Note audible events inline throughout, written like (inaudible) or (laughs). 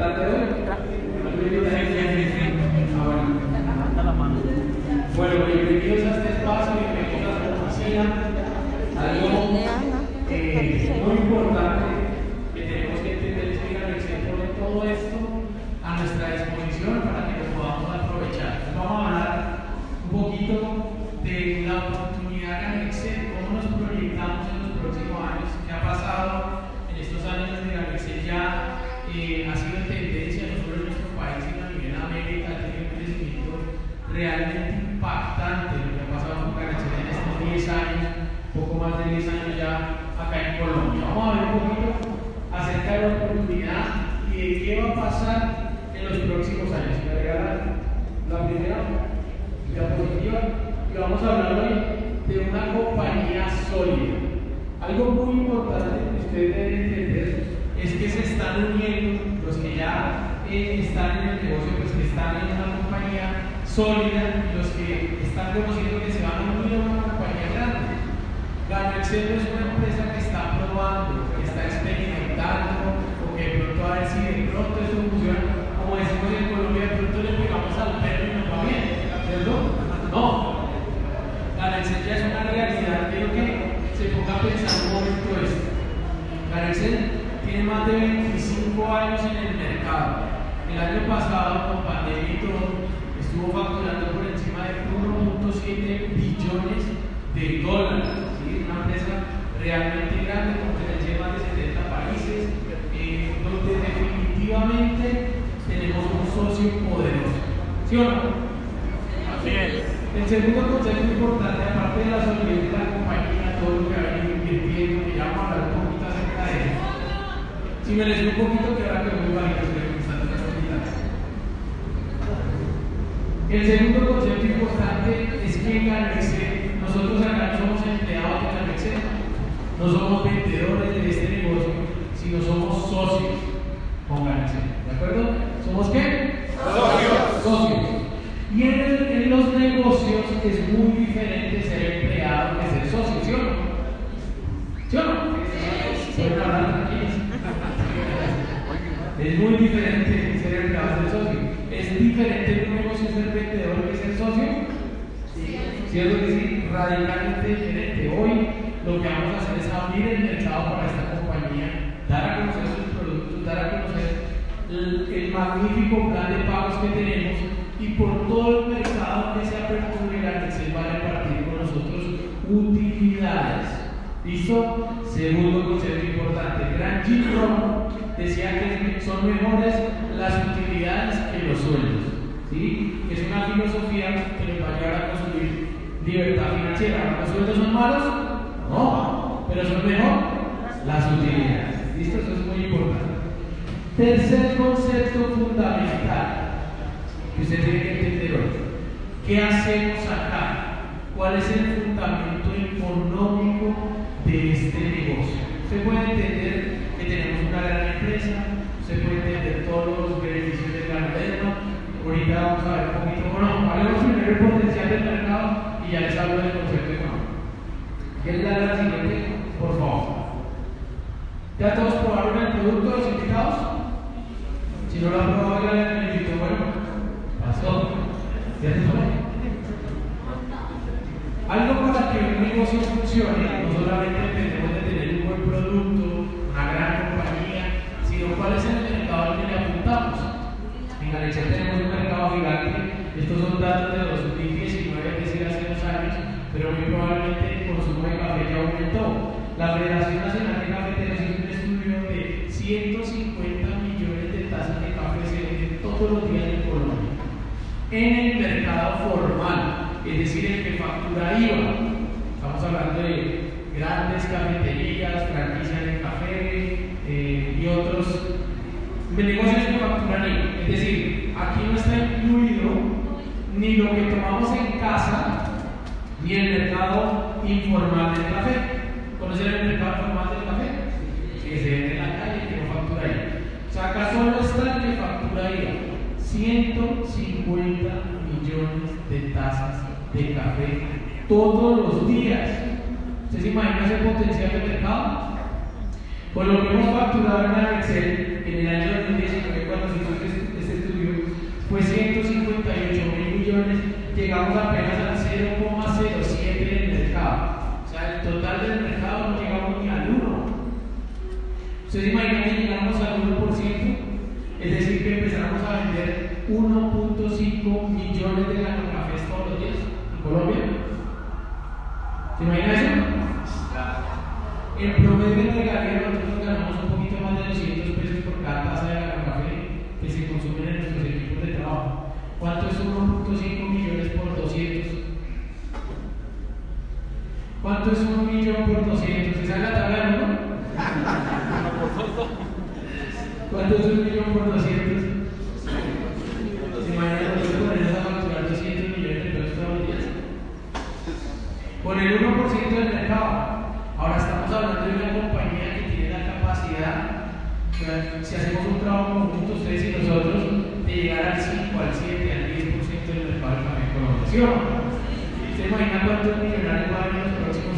الألبانيون tenemos un socio poderoso. ¿Sí o no? Así es. El segundo concepto importante, aparte de la solidez de la compañía, todo lo que ha venido invirtiendo, que ya vamos a hablar un poquito acerca de eso. Si me les un poquito, que ahora que muy varias preguntas El segundo concepto importante es que en Ganexel, nosotros acá somos empleados de Ganexel, no somos vendedores de este negocio, sino somos socios. Pónganse, ¿de acuerdo? ¿Somos qué? Socios. Socios. Y en, los negocios es muy diferente ser empleado que ser socio, ¿sí o no? ¿Sí o no? Sí. Es muy diferente ser empleado que ser socio. ¿Es diferente un negocio ser vendedor que ser socio? Sí. ¿Cierto que sí? Radicalmente son mejores las utilidades que los sueldos. ¿sí? Es una filosofía que les va a llevar a construir libertad financiera. ¿Los sueldos son malos? No, pero son mejor las utilidades. ¿Listo? Eso es muy importante. Tercer concepto fundamental que usted tiene que entender hoy. ¿Qué hacemos acá? ¿Cuál es el fundamento económico de este negocio? ¿Se puede Yeah, o lo que hemos facturado en la Excel en el año 2019 cuando se hizo este, este estudio fue 158 mil millones, llegamos apenas al 0,07 del mercado. O sea, el total del mercado no llegamos ni al 1. ¿Ustedes imaginan que llegamos al 1%? Es decir, que empezamos a vender 1.5 millones de nanocafés todos los días en Colombia. ¿Se imagina eso? En promedio en regalía nosotros ganamos un poquito más de 200 pesos por cada taza de café que se consumen en nuestros equipos de trabajo. ¿Cuánto es 1.5 millones por 200? ¿Cuánto es 1 millón por 200? ¿Se sabe la tabla, no? (laughs) ¿Cuánto es 1 millón por 200? ¿Se imaginan nosotros ponernos a facturar 200 millones de pesos todos los días? Con el 1% del mercado. Ahora estamos hablando de una compañía que tiene la capacidad, si hacemos un trabajo conjunto, ustedes y nosotros, de llegar al 5, al 7, al 10% del mercado del café en Colombia. ¿Sí o no? ¿Se imagina cuántos millonarios va a los próximos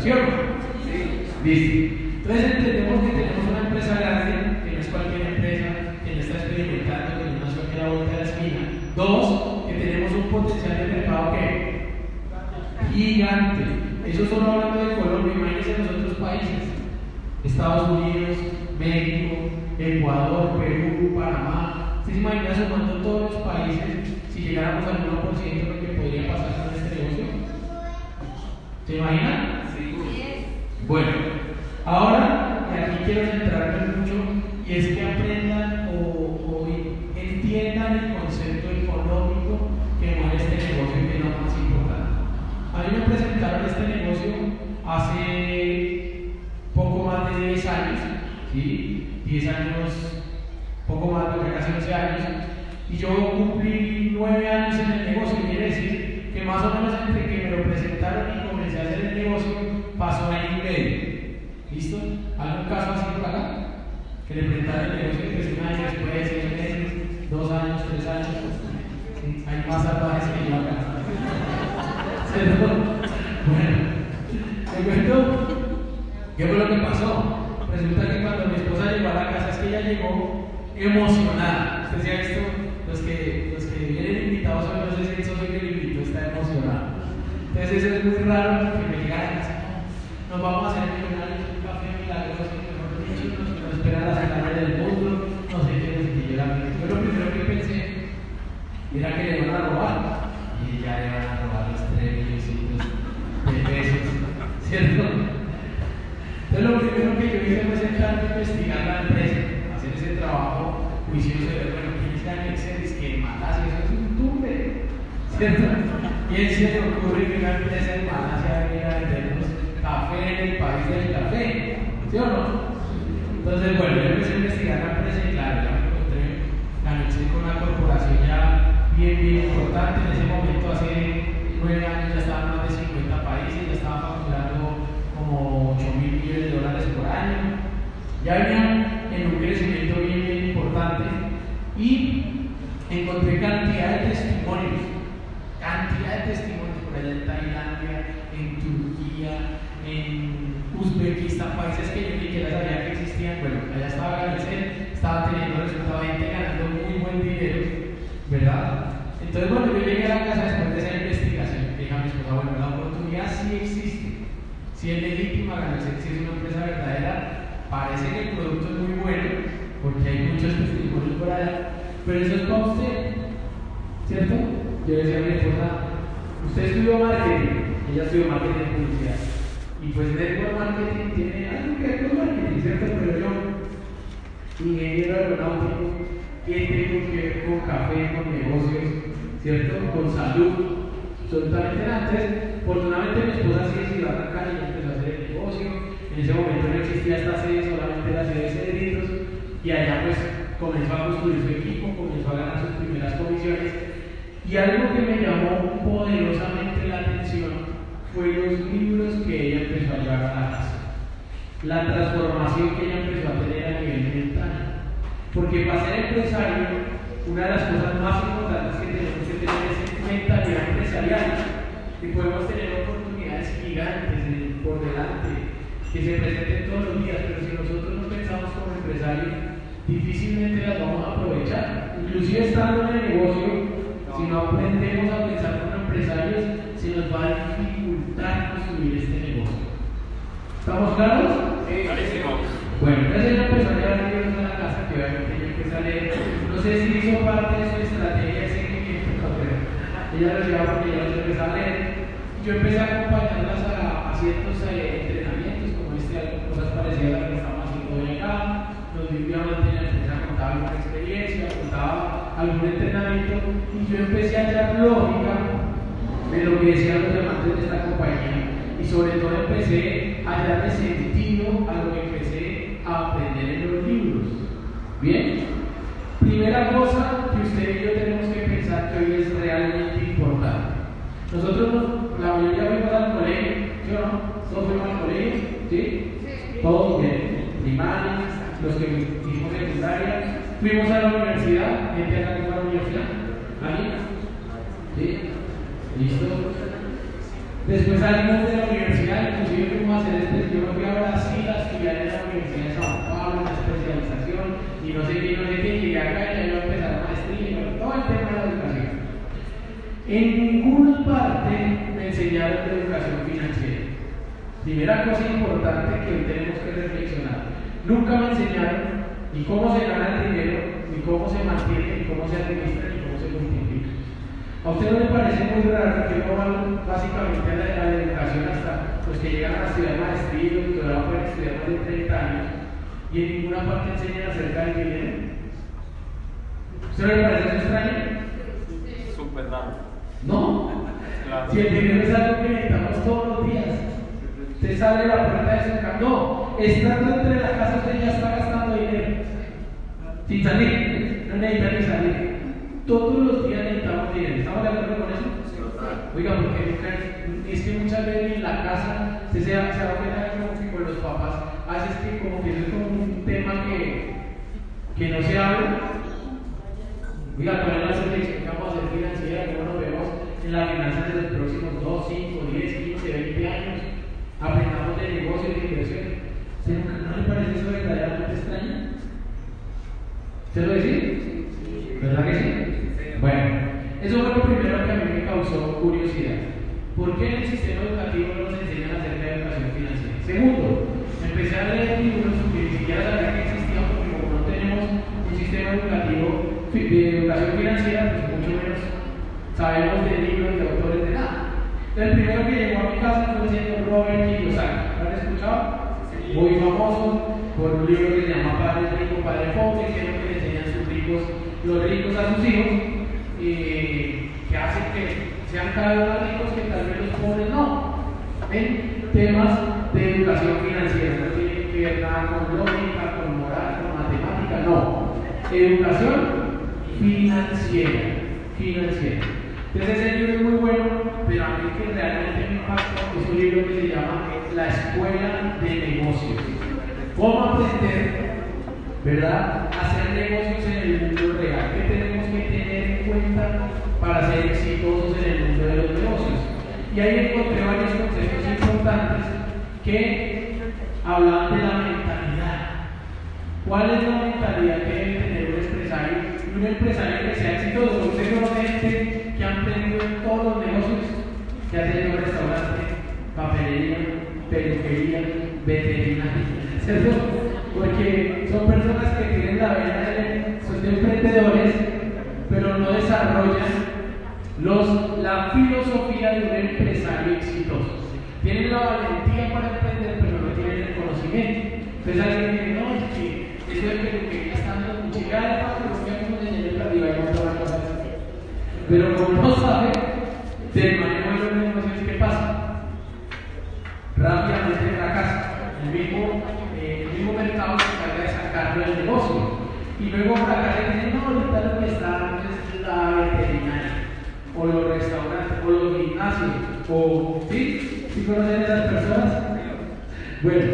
¿sí o no? Listo. Entonces entendemos que tenemos una empresa grande, que no es cualquier empresa, que no está experimentando, que no a la vuelta de la esquina. Dos, que tenemos un potencial de mercado que gigante. Eso solo hablando de Colombia, imagínense los otros países. Estados Unidos, México, Ecuador, Perú, Panamá. ¿Ustedes se imaginan sumando todos los países si llegáramos al 1% lo que podría pasar con este negocio? ¿Se imaginan? Bueno, ahora, aquí quiero centrarme mucho, y es que aprendan o, o entiendan el concepto económico que mueve este negocio y que es lo más importante. A mí me presentaron este negocio hace poco más de 10 años, ¿sí? 10 años, poco más de casi 11 años, y yo cumplí 9 años en el negocio, quiere decir que más o menos entre que me lo presentaron y pasó año y medio. ¿Listo? ¿Algún caso así por acá? Que le presentaron el negocio y pues un año después, seis meses, dos años, tres años. Hay más salvajes que yo acá. ¿Cierto? Bueno, te cuento qué fue lo que pasó. Resulta que cuando mi esposa llegó a la casa, es que ella llegó emocionada. Usted se ha visto, los que, los que vienen invitados hoy, no sé si el socio que le invitó está emocionado. Entonces eso es muy raro porque me llega a la casa, no, nos vamos a hacer millonarios, un café milagroso, mejor dicho, nos, nos esperan las ganancias del mundo, no sé qué, qué. Yo, la- yo lo primero que pensé era que le van a robar. Y ya le van a robar los tres milloncitos de pesos, (laughs) ¿cierto? Entonces lo primero que yo hice fue sentarme a investigar la empresa, hacer ese trabajo juicioso de ver, bueno, quién es Daniel Ceres, que Malasia, eso es un tumbe, ¿cierto? ¿Quién se le ocurre que una empresa de Malasia venga a vendernos café en el país del café? ¿Sí? Entonces, bueno, yo empecé a investigar la empresa y claro, ya me encontré, la anoché con una corporación ya bien, bien importante. En ese momento, hace nueve años, ya estaban más de 50 países, ya estaban facturando como 8 mil millones de dólares por año. Ya venían en un crecimiento bien, bien importante y encontré cantidad de testimonios, cantidad de testimonios por allá en Tailandia, en Turquía, en Uzbekistán, países que yo ni siquiera sabía que existían. Bueno, allá estaba Galicel, estaba teniendo resultados, ganando muy buen dinero, ¿verdad? Entonces, bueno, yo llegué a la casa después de esa investigación, dije a mi esposa, bueno, la oportunidad sí existe, si es legítima, Galicel, si es una empresa verdadera, parece que el producto es muy bueno, porque hay muchos testimonios por allá, pero eso es para usted, ¿cierto? Yo le decía a mi esposa, usted estudió marketing, ella estudió marketing y publicidad, y pues network marketing tiene algo que ver con marketing, ¿cierto? Pero yo, ingeniero aeronáutico, ¿qué tengo que ver con café, con negocios, ¿cierto? Con salud, absolutamente. Entonces, afortunadamente mi esposa sí decidió arrancar y empezó a hacer el negocio. En ese momento no existía esta sede, solamente la sede de Cedritos, y allá pues comenzó a construir su equipo, comenzó a ganar sus primeras comisiones. Y algo que me llamó poderosamente la atención fue los libros que La transformación que ella empezó a tener a nivel mental. Porque para ser empresario, una de las cosas más importantes que tenemos que tener es mentalidad empresarial. Y podemos tener oportunidades gigantes por delante, que se presenten todos los días, pero si nosotros no pensamos como empresarios, difícilmente las vamos a aprovechar. Inclusive estando en el negocio, si no aprendemos a pensar como empresarios, se nos va a dificultar construir este negocio. ¿Estamos claros? Sí. Clarísimo. Bueno, entonces ella empezó a llevar libros a la casa, que obviamente ella empezó a leer. No sé si hizo parte de su estrategia de seguimiento, pero ella lo llevaba porque ella los empezó a leer. Yo empecé a acompañarlas a, a ciertos eh, entrenamientos, como este, cosas parecidas a las que estamos haciendo hoy acá. Nos vivíamos en la contaba alguna experiencia, contaba algún entrenamiento, y yo empecé a hallar lógica de lo que decían los diamantes de esta compañía. Y sobre todo empecé a darle sentido a lo que empecé a aprender en los libros. Bien, primera cosa que usted y yo tenemos que pensar que hoy es realmente importante. Nosotros, la mayoría fuimos al colegio, ¿sí o no? Todos fuimos al colegio, ¿sí? Todos bien, primaria, los que hicimos secundaria, fuimos a la universidad, gente acá que fue a la universidad, ¿ahí? ¿Sí? ¿Listo? Después salimos de la universidad, inclusive fuimos a hacer este, yo me fui a Brasil a estudiar en la Universidad de Sao Paulo, una especialización, y no sé qué, no sé qué, llegué acá y ya iba a empezar a maestría, y todo el tema de la educación. En ninguna parte me enseñaron de educación financiera. Primera cosa importante que tenemos que reflexionar. Nunca me enseñaron ni cómo se gana el dinero, ni cómo se mantiene, ni cómo se administra, ni cómo se multiplica. ¿A usted no le parece muy raro que uno va básicamente a la, educación hasta los que llegan a estudiar maestría y doctorado pueden estudiar más de 30 años y en ninguna parte enseñan acerca del dinero? ¿Usted no le parece extraño? Súper raro. No. Claro. Si el dinero es algo que necesitamos todos los días, usted sale la puerta de su casa. No, estando entre la casa usted ya está gastando dinero. Sin salir, no necesita ni salir. Todos los días ¿Estamos de acuerdo con eso? Oiga, porque es que muchas veces en la casa se se se da cuenta como que con los papás, haces que como que eso es como un tema que, que no se habla. Oiga, ¿cuál es la selección que vamos a hacer financiera? ¿Cómo nos vemos en las finanzas de los próximos 2, 5, 10, 15, 20 años? Aprendamos de negocios y de inversión. ¿Se nunca- ¿No le parece eso verdaderamente extraño? ¿Se lo decís? ¿Verdad que sí? Bueno, eso fue lo primero que a mí me causó curiosidad. ¿Por qué en el sistema educativo no nos enseñan acerca de educación financiera? Segundo, empecé a leer libros que ni siquiera sabía que existían porque como no tenemos un sistema educativo de educación financiera, pues mucho menos sabemos de libros, de autores, de nada. El primero que llegó a mi casa fue señor Robert Kiyosaki. ¿Lo han escuchado? Muy famoso por un libro que se llama Padre Rico, Padre Pobre, que es lo que le enseñan sus ricos, los ricos a sus hijos, eh, que hacen que sean cada vez más ricos que tal vez los pobres no. En temas de educación financiera, no tiene que ver nada con lógica, con moral, con matemática, no. Educación financiera, financiera. Entonces ese libro es muy bueno, pero a mí que realmente me impactó es un libro que se llama La Escuela de Negocios. ¿Cómo aprender, verdad, hacer negocios en el mundo para ser exitosos en el mundo de los negocios? Y ahí encontré varios conceptos importantes que hablaban de la mentalidad. ¿Cuál es la mentalidad que debe tener un empresario? Un empresario que sea exitoso. Usted gente que han aprendido en todos los negocios, que ha tenido restaurante, papelería, peluquería, veterinaria, ¿cierto? Porque son personas que tienen la vena de, son de emprendedores, pero no desarrollan los, la filosofía de un empresario exitoso. Tienen la valentía para emprender, pero no tienen el conocimiento. Entonces alguien dice, no, es que eso de peluquería está dando mucha alta, pero que como diseñador arriba y montar una cosa Pero como no sabe del manejo de las negocios, ¿qué pasa? Rápidamente fracasa. El mismo, eh, el mismo mercado se encarga de sacarlo del negocio. Y luego fracasa y dice, no, ahorita lo que está es la veterinaria o los restaurantes, o los gimnasios, o, ¿sí? ¿Sí conocen a esas personas? Bueno,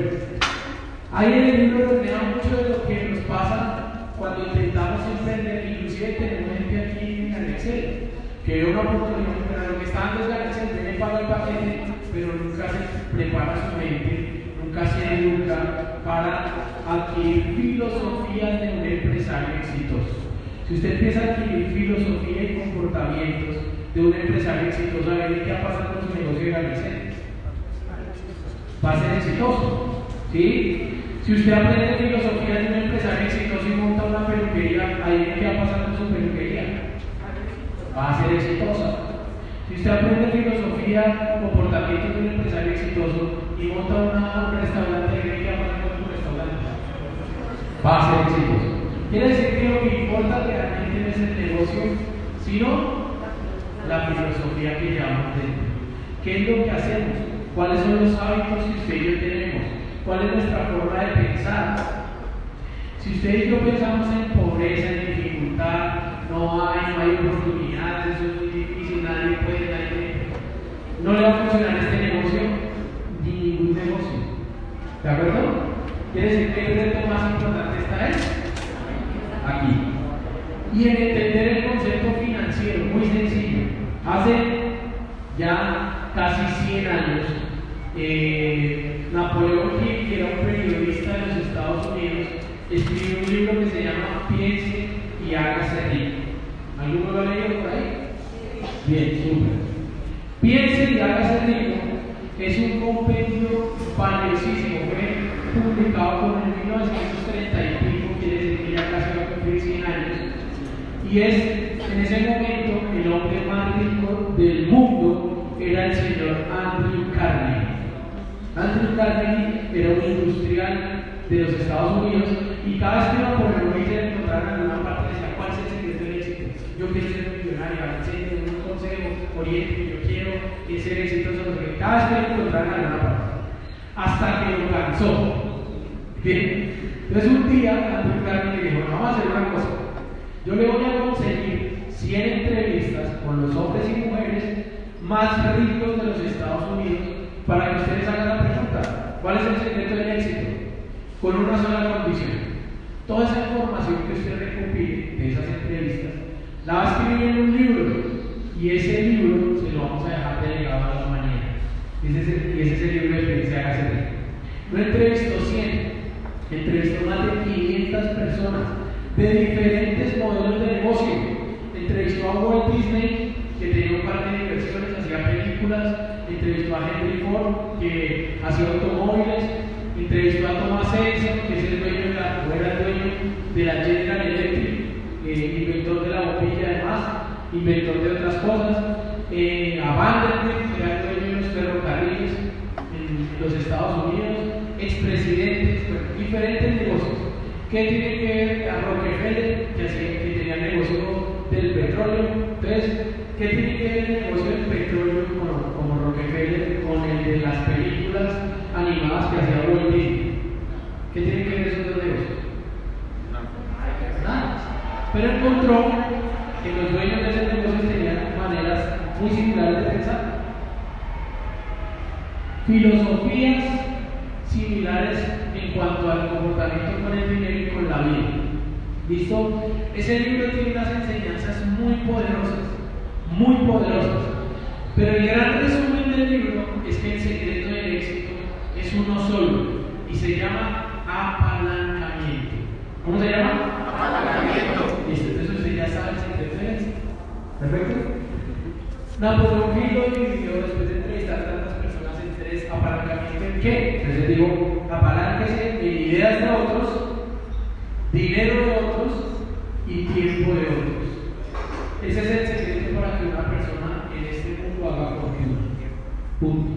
ahí en el libro refleja mucho de lo que nos pasa cuando intentamos emprender, inclusive tenemos gente aquí en el Excel, que ve una oportunidad, pero lo que está dando es la Excel, viene paga el paquete, pero nunca se prepara su mente, nunca se educa para adquirir filosofías de un empresario exitoso. Si usted empieza a adquirir filosofía y comportamientos de un empresario exitoso, a ver qué va a pasar con su negocio de Galicel. Va a ser exitoso. ¿Sí? Si usted aprende filosofía de un empresario exitoso y monta una peluquería, ahí qué va a pasar con su peluquería. Va a ser exitosa. Si usted aprende filosofía, comportamientos de un empresario exitoso y monta una, un restaurante, ¿qué va a con su restaurante? Va a ser exitoso. Quiere decir que lo que importa realmente no es el negocio, sino la filosofía que llevamos dentro. ¿Qué es lo que hacemos? ¿Cuáles son los hábitos que usted y yo tenemos? ¿Cuál es nuestra forma de pensar? Si usted y yo pensamos en pobreza, en dificultad, no hay, no hay oportunidades, eso es muy difícil, nadie puede, nadie. No le va a funcionar este negocio ni ningún negocio. ¿De acuerdo? Quiere decir que el reto más importante está ahí, aquí. Y en entender el concepto financiero, muy sencillo. Hace ya casi 100 años, eh, Napoleón Hill, que era un periodista de los Estados Unidos, escribió un libro que se llama Piense y hágase rico. ¿Alguno lo ha leído por ahí? Bien, súper. Piense y hágase rico es un compendio valiosísimo, fue publicado como en 1930 y es en ese momento el hombre más rico del mundo era el señor Andrew Carnegie. Andrew Carnegie era un industrial de los Estados Unidos y cada vez que iba por el mundo se encontraba en alguna parte decía cuál es el secreto del éxito. Yo quiero ser millonario, enseño un consejo, oriente, yo quiero ser exitoso, cada vez que lo encontraba en alguna parte. Hasta que lo cansó. Bien. Entonces un día Andrew Carnegie dijo, vamos a hacer una cosa. Yo le voy a conseguir 100 entrevistas con los hombres y mujeres más ricos de los Estados Unidos para que ustedes hagan la pregunta, ¿cuál es el secreto del éxito? Con una sola condición. Toda esa información que usted recopile de esas entrevistas, la va a escribir en un libro y ese libro se lo vamos a dejar delegado a la humanidad. Y ese, ese es el libro de Hágase Rico. No entrevistó 100, entrevistó más de 500 personas de diferentes modelos de negocio. Entrevistó a Walt Disney, que tenía un parque de inversiones, hacía películas, entrevistó a Henry Ford, que hacía automóviles, entrevistó a Thomas Edison, que es el dueño de la, era el dueño de la General Electric, eh, inventor de la bombilla además, inventor de otras cosas, eh, a Vanderbilt, que era el dueño de los ferrocarriles en los Estados Unidos, expresidentes, diferentes negocios. ¿Qué tiene que ver a Rockefeller, que, que tenía el negocio del petróleo? Entonces, ¿qué tiene que ver el negocio del petróleo como, Rockefeller con el de las películas animadas que hacía Walt Disney? ¿Qué tiene que ver esos dos negocios? Nada. Pero encontró que los dueños de ese negocio tenían maneras muy similares de pensar. Filosofías similares en cuanto al comportamiento con el dinero y con la vida. ¿Listo? Ese libro tiene unas enseñanzas muy poderosas, muy poderosas. Pero el gran resumen del libro es que el secreto del éxito es uno solo y se llama apalancamiento. ¿Cómo se llama? Apalancamiento. Listo, entonces usted ya sabe el secreto del éxito. ¿Perfecto? Napoleón Hill lo dividió después de entrevistar a tantas personas en tres apalancamiento en qué? Entonces digo, apalánquese en ideas de otros, dinero de otros y tiempo de otros. Ese es el secreto para que una persona en este mundo haga fortuna. Punto.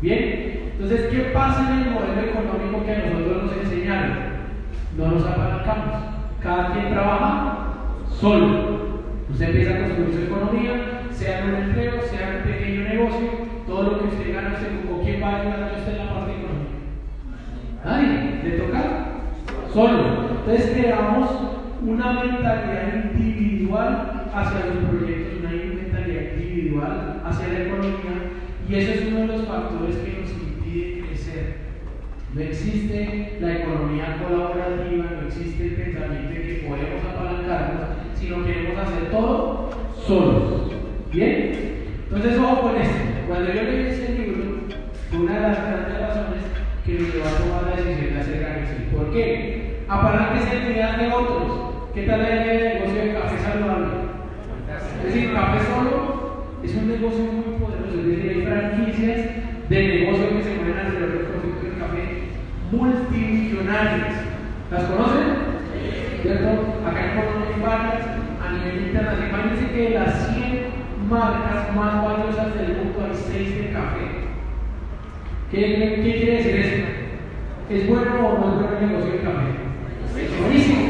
Bien, entonces, ¿qué pasa en el modelo económico que a nosotros nos enseñaron? No nos apalancamos. Cada quien trabaja solo. Usted empieza a construir su economía, sea en un empleo, sea en un pequeño negocio, todo lo que usted gana, usted con quién va a ayudar a usted la. Nadie, le toca solo. Entonces creamos una mentalidad individual hacia los proyectos, una mentalidad individual hacia la economía, y eso es uno de los factores que nos impide crecer. No existe la economía colaborativa, no existe el pensamiento de que podemos apalancarnos, sino queremos hacer todo solos. ¿Bien? Entonces, ojo con esto. Cuando yo leí ese libro, una de las grandes razones que me llevó a tomar la decisión de hacer Ganaxi. ¿Por qué? Apalánquese en ideas de otros. ¿Qué tal de negocio de café saludable? Es decir, café solo es un negocio muy poderoso. Es decir, hay franquicias de negocio que se mueven alrededor del producto del café multimillonarias. ¿Las conocen? ¿Cierto? Acá en Colombia hay varias a nivel internacional. Imagínense que de las 100 marcas más valiosas del mundo hay 6 de café. ¿Qué, ¿Qué, quiere decir eso? ¿Es bueno o no es bueno el negocio de café? Es buenísimo.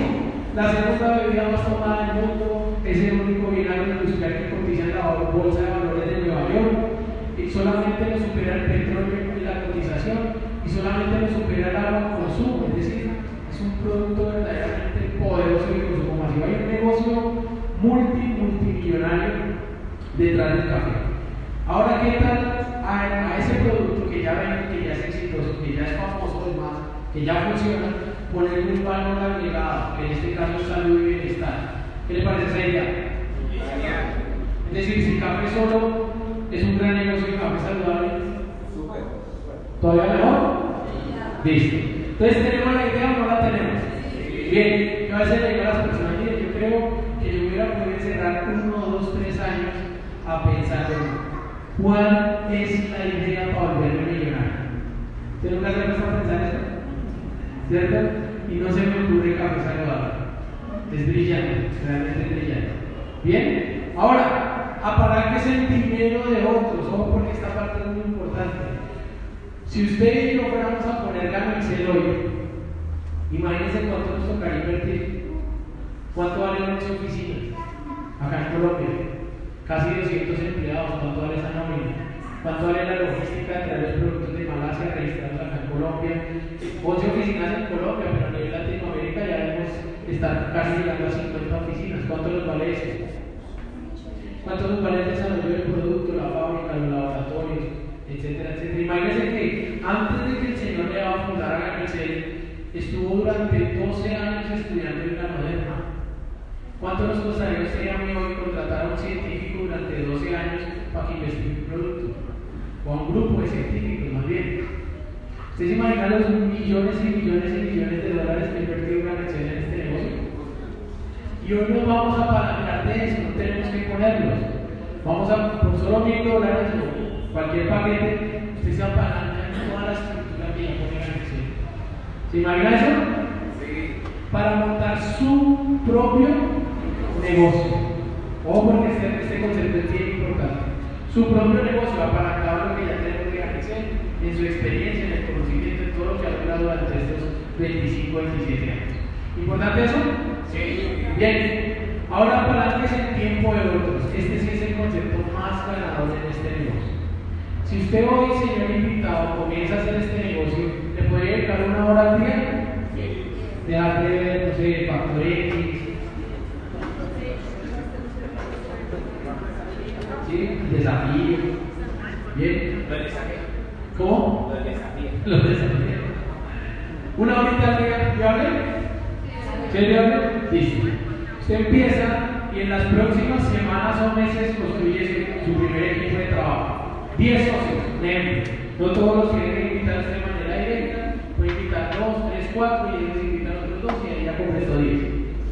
La segunda bebida más tomada del mundo es el único binario industrial que cotiza en la bolsa de valores de Nueva York. Y solamente lo supera el petróleo en la cotización y solamente lo supera el agua consumo. Es decir, es un producto verdaderamente poderoso de consumo masivo. Hay un negocio multi, multimillonario detrás del café. Ahora, ¿qué tal a, ese producto ya ven, que ya es exitoso, que ya es famoso, más, que ya funciona, ponerle un valor agregado, que en este caso salud y bienestar? ¿Qué le parece esa idea? Es decir, si el café solo es un gran negocio de café saludable, ¿todavía mejor? Listo. Entonces, ¿tenemos la idea o no la tenemos? Bien, yo a veces le digo a las personas, yo creo que yo hubiera podido cerrar uno, dos, tres años a pensar en cuál es la idea para volverme. ¿Usted nunca se ha a pensar eso? ¿Cierto? Y no se me ocurre café saludable. Es brillante, realmente es brillante. Bien, ahora, apagar que es el dinero de otros, ojo porque esta parte es muy importante. Si usted y yo fuéramos a poner Excel hoy, imagínense cuánto nos tocaría invertir. ¿Cuánto valen las oficinas? Acá en Colombia. Casi 200 empleados. ¿Cuánto vale esa nómina? ¿Cuánto vale la logística de los productos de Malasia registrados acá en Colombia? 11 oficinas en Colombia, pero a nivel Latinoamérica ya debemos estar casi llegando a 50 oficinas. ¿Cuánto nos vale eso? ¿Cuánto nos vale el desarrollo del producto, la fábrica, los laboratorios, etcétera, etcétera? Imagínense que antes de que el Señor le va a fundar a Ganicel, estuvo durante 12 años estudiando en la moderna. ¿Cuánto nos costaría usted a mí hoy contratar a un científico durante 12 años para que investigue un producto? O a un grupo de científicos, más bien. ¿Usted se imagina los millones y millones y millones de dólares que invertido una acción en este negocio? Y hoy no vamos a apalancar de eso, no tenemos que ponerlos. Vamos a, por solo mil dólares o cualquier paquete, usted se apalanca en toda la estructura que ya pone la acción. ¿Se imagina eso? Sí. Para montar su propio negocio. Ojo porque este, este, concepto es bien importante. Su propio negocio acabar lo que ya tenemos que hacer en su experiencia, en el conocimiento, en todo lo que ha logrado durante estos 25, 27 años. ¿Importante eso? Sí. Bien. Ahora para es el tiempo de otros. Este sí es el concepto más ganador en este negocio. Si usted hoy, señor invitado, comienza a hacer este negocio, ¿le puede dedicar una hora al día? De darle, no sé, factor X, ¿sí? Desafío. Bien. Lo desafío. ¿Cómo? Lo desafío. Lo desafío. ¿Una horita viable? ¿Sí es viable? Listo. Usted empieza y en las próximas semanas o meses construye su, primer equipo de trabajo. 10 socios, No todos los quieren invitar de manera directa, puede invitar 2, 3, 4 y ellos invitan a otros 2 y ahí ya completó 10.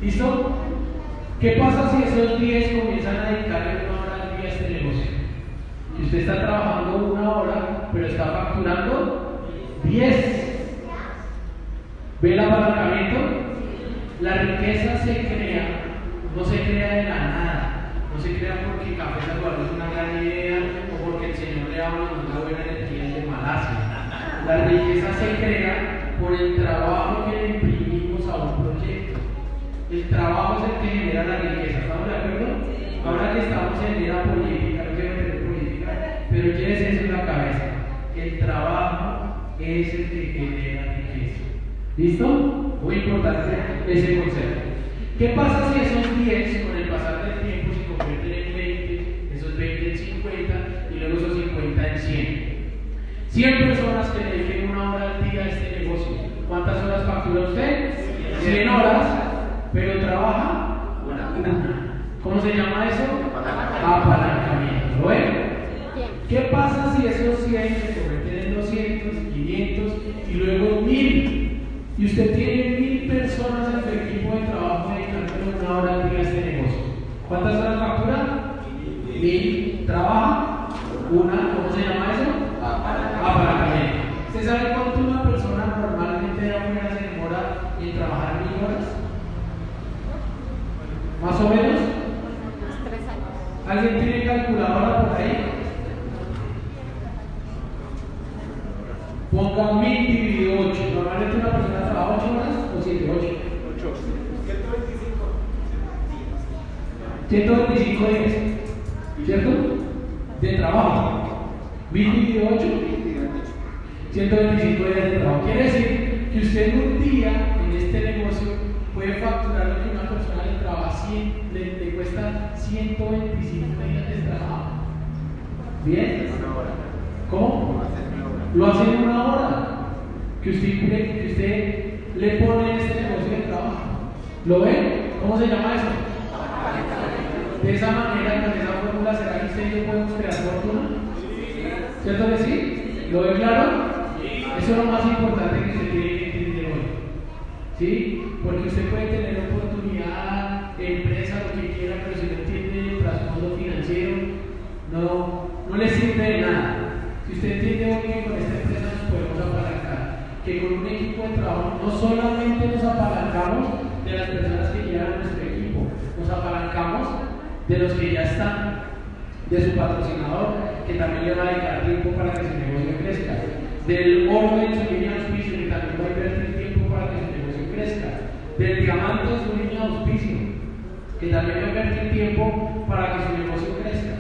¿Listo? ¿Qué pasa si esos 10 comienzan a negocio. Y usted está trabajando una hora, pero está facturando 10. ¿Ve el apalancamiento? La riqueza se crea, no se crea de la nada. No se crea porque Café Salvador es una gran idea o porque el Señor le habla una buena energía de Malasia. La riqueza se crea por el trabajo que le imprimimos a un proyecto. El trabajo es el que genera la riqueza. ¿Estamos de acuerdo? Ahora que estamos en era política, Pero llévese eso en la cabeza. El trabajo es el que genera riqueza. ¿Listo? Muy importante ese concepto. ¿Qué pasa si esos 10 con el pasar del tiempo se convierten en 20, esos 20 en 50 y luego esos 50 en 100? 100 personas que dediquen una hora al día a este negocio. ¿Cuántas horas factura usted? 100 horas, pero trabaja una. ¿Cómo se llama eso? Apalancamiento. ¿Lo ven? ¿Qué pasa si esos 100 se convierten en 200, 500 y luego 1000? Y usted tiene 1000 personas en su equipo de trabajo dedicándole una hora al día a este negocio. ¿Cuántas horas factura? 1000. ¿Trabaja? Una. ¿Cómo se llama eso? Apalancamiento. ¿Usted sabe cuánto una persona normalmente de afuera se demora en trabajar 1000 horas? ¿Más o menos? ¿Alguien tiene calculadora por ahí? Ponga 1000 dividido 8. Normalmente una persona trabaja 8 horas o 7, 8. 125 días. ¿Cierto? De trabajo. 1000 dividido 8. 125 días de trabajo. Quiere decir que usted en un día en este negocio puede facturar lo que una persona le trabaja 100, le, le cuesta 125 días de trabajo. ¿Bien? ¿Cómo? Lo hace en una hora. Que usted, que usted le pone este negocio de trabajo. ¿Lo ven? ¿Cómo se llama eso? De esa manera, con esa fórmula, ¿será que usted y yo podemos crear fortuna? ¿Cierto que sí? ¿Lo ve claro? Eso es lo más importante que usted tiene que entender hoy. ¿Sí? Porque usted puede tener oportunidad, empresa, lo que quiera, pero si no entiende el trasfondo financiero, no, no le sirve de nada. Si usted entiende hoy que con esta empresa nos podemos apalancar, que con un equipo de trabajo no solamente nos apalancamos de las personas que llegan a nuestro equipo, nos apalancamos de los que ya están, de su patrocinador, que también le va a dedicar tiempo para que su negocio crezca, del oro en su línea de auspicio, que también va a invertir tiempo para que su negocio crezca, del diamante en su línea de auspicio, que también va a invertir tiempo para que su negocio crezca.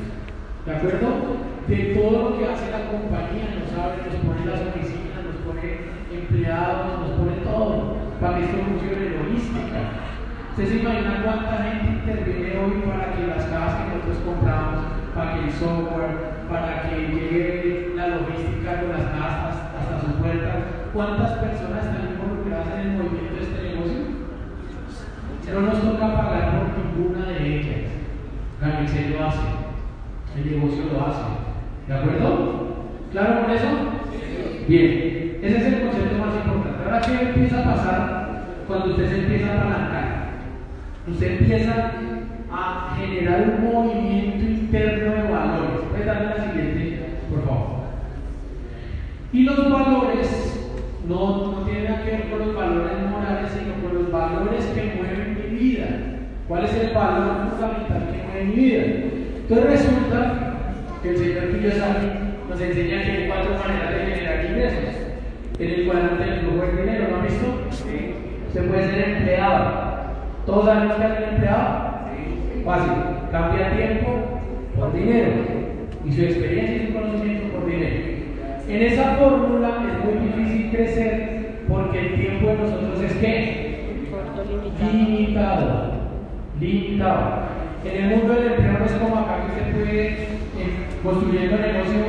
¿De acuerdo? De todo lo que hace la compañía, nos abre, nos pone las oficinas, nos pone empleados, nos pone todo, para que esto funcione logística. ¿Usted se imagina cuánta gente interviene hoy para que las cajas que nosotros compramos, para que el software, para que llegue la logística con las cajas hasta, hasta su puerta? ¿Cuántas personas están involucradas en el movimiento de este negocio? No nos toca pagar por ninguna de ellas. Gamixel lo hace, el negocio lo hace. ¿De acuerdo? ¿Claro con eso? Bien, ese es el concepto más importante. Ahora, ¿qué empieza a pasar cuando usted se empieza a apalancar? Usted empieza a generar un movimiento interno de valores. ¿Puedes darle la siguiente, por favor? Y los valores no, no tienen que ver con los valores morales, sino con los valores que mueven mi vida. ¿Cuál es el valor fundamental que mueve mi vida? Entonces resulta que el señor Kiyosaki nos enseña que hay cuatro maneras de generar ingresos. En el cuadrante del flujo del dinero, ¿lo han visto? Sí. Usted puede ser empleado. ¿Todos sabemos que es el empleado? Sí. Fácil. Cambia tiempo por dinero. Y su experiencia y su conocimiento por dinero. En esa fórmula es muy difícil crecer porque el tiempo de nosotros es ¿qué? Limitado. Limitado. En el mundo del empleo no es como acá que usted puede, construyendo negocio,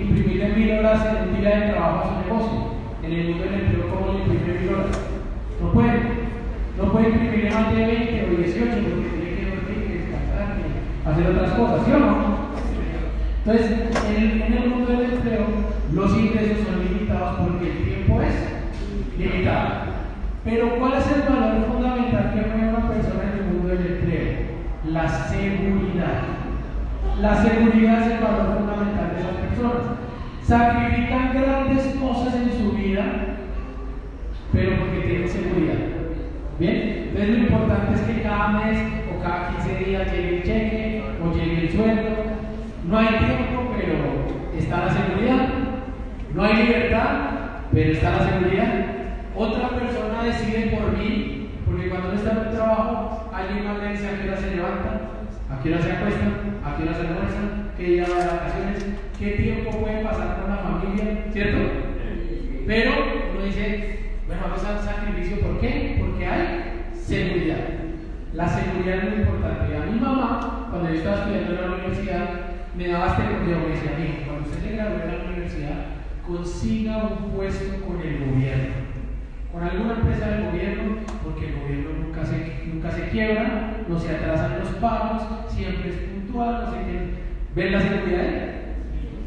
imprimirle mil horas en un día de trabajo a su negocio. En el mundo del empleo, ¿cómo le imprime mil horas? No puede. No puede imprimirle más de 20 o 18 porque tiene que dormir, descansar, que hacer otras cosas, ¿sí o no? Entonces, en, en el mundo del empleo, los ingresos son limitados porque el tiempo es limitado. Pero, ¿cuál es el valor fundamental que mueve una persona en el mundo del empleo? La seguridad. La seguridad es el valor fundamental de las personas. Sacrifican grandes cosas en su vida, pero porque tienen seguridad. Bien, entonces lo importante es que cada mes o cada 15 días llegue el cheque o llegue el sueldo. No hay tiempo, pero está la seguridad. No hay libertad, pero está la seguridad. Otra persona decide por mí, porque cuando uno está en el trabajo, alguien más le dice a qué hora se levanta, a qué hora se acuesta, a qué hora se almuerza, que ir a vacaciones, qué tiempo puede pasar con la familia, ¿cierto? Pero uno dice, bueno, vamos a sacrificio, ¿por qué? Porque hay seguridad. La seguridad es muy importante. A mi mamá, cuando yo estaba estudiando en la universidad, me daba este consejo, me decía, cuando usted se gradúe de la universidad, consiga un puesto con el gobierno, con alguna empresa del gobierno, porque el gobierno nunca se, nunca se quiebra, no se atrasan los pagos, siempre es puntual, no sé qué. ¿Ven la seguridad?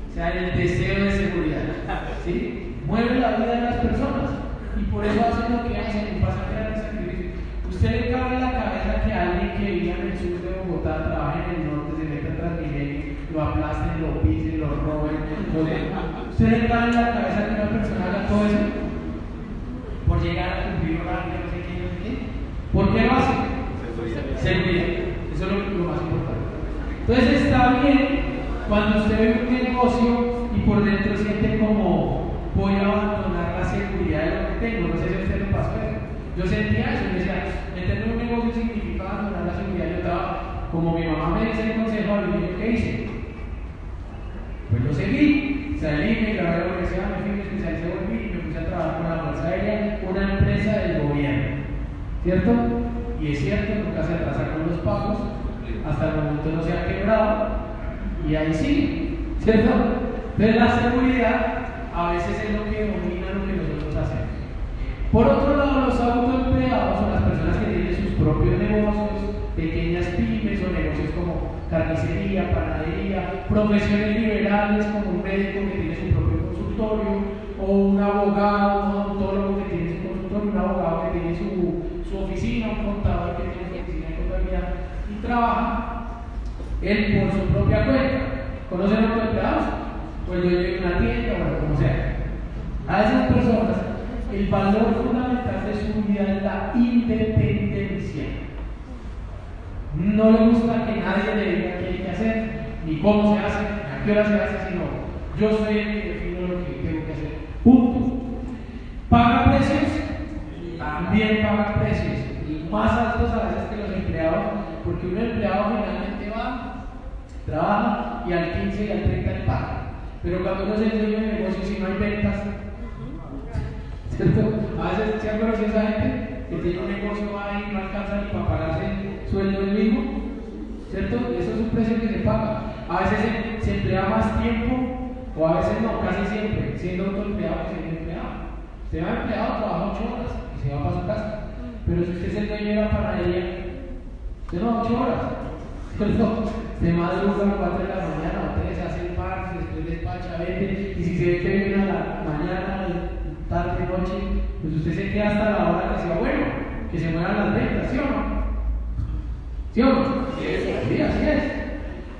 O sea, el deseo de seguridad. ¿sí? Mueve la vida de las personas y por eso hacen lo que hacen y pasan grandes sacrificios. ¿Usted le cabe en la cabeza que alguien que vive en el sur de Bogotá trabaje en el norte, se meta Transmilenio, lo aplasten, lo pisen, lo roben? ¿Usted le cabe en la cabeza que una persona haga todo eso? Llegar a cumplir horario, no sé qué, no sé qué. ¿Por qué lo hace? Seguridad. Eso es lo, lo más importante. Entonces está bien cuando usted ve un negocio y por dentro siente como voy a abandonar la seguridad de lo que tengo. No sé si usted le pasó. Yo sentía eso, me decía, meterme en un negocio significa abandonar la seguridad. Yo estaba, como mi mamá me dice el consejo niño, ¿qué hice? Pues lo seguí, salí, me grabé a la universidad, me fui, me especialicé, volví trabajar con la Fuerza Aérea, una empresa del gobierno. ¿Cierto? Y es cierto, nunca se atrasa con los pagos, hasta el momento no se ha quebrado, y ahí sí, ¿cierto? Entonces la seguridad a veces es lo que domina lo que nosotros hacemos. Por otro lado, los autoempleados son las personas que tienen sus propios negocios, pequeñas pymes o negocios como carnicería, panadería, profesiones liberales como un médico que tiene su propio consultorio, o un abogado, un odontólogo que tiene su consultorio, un abogado que tiene su, su oficina, un contador que tiene su oficina de contabilidad y trabaja él por su propia cuenta. ¿Conocen autoempleados? Pues yo llego a una tienda, bueno, como sea. A esas personas, el valor fundamental de su vida es la independencia. No le gusta que nadie le diga qué hay que hacer, ni cómo se hace, ni a qué hora se hace, sino yo soy el que defino lo que. Punto. ¿Paga precios? También paga precios. Y más altos a veces que los empleados, porque un empleado finalmente va, trabaja y al 15 y al 30 le paga. Pero cuando uno el dueño de negocio, si no hay ventas, (laughs) ¿cierto? A veces se ha conocido esa gente que tiene un negocio ahí y no alcanza ni para pagarse el sueldo del mismo, ¿cierto? Y eso es un precio que se paga. A veces se, se emplea más tiempo, o a veces no, casi siempre, siendo autoempleado que siendo empleado. Usted va empleado, trabaja 8 horas y se va para su casa. Pero si usted es el dueño de la panadería, usted no 8 horas. (laughs) Se madruga a las 4 de la mañana, o 3, hace el par, después despacha, vende, y si se ve que viene a la mañana, tarde, noche, pues usted se queda hasta la hora que sea bueno, que se muevan las ventas, ¿sí o no? ¿Sí o no? Sí, así es.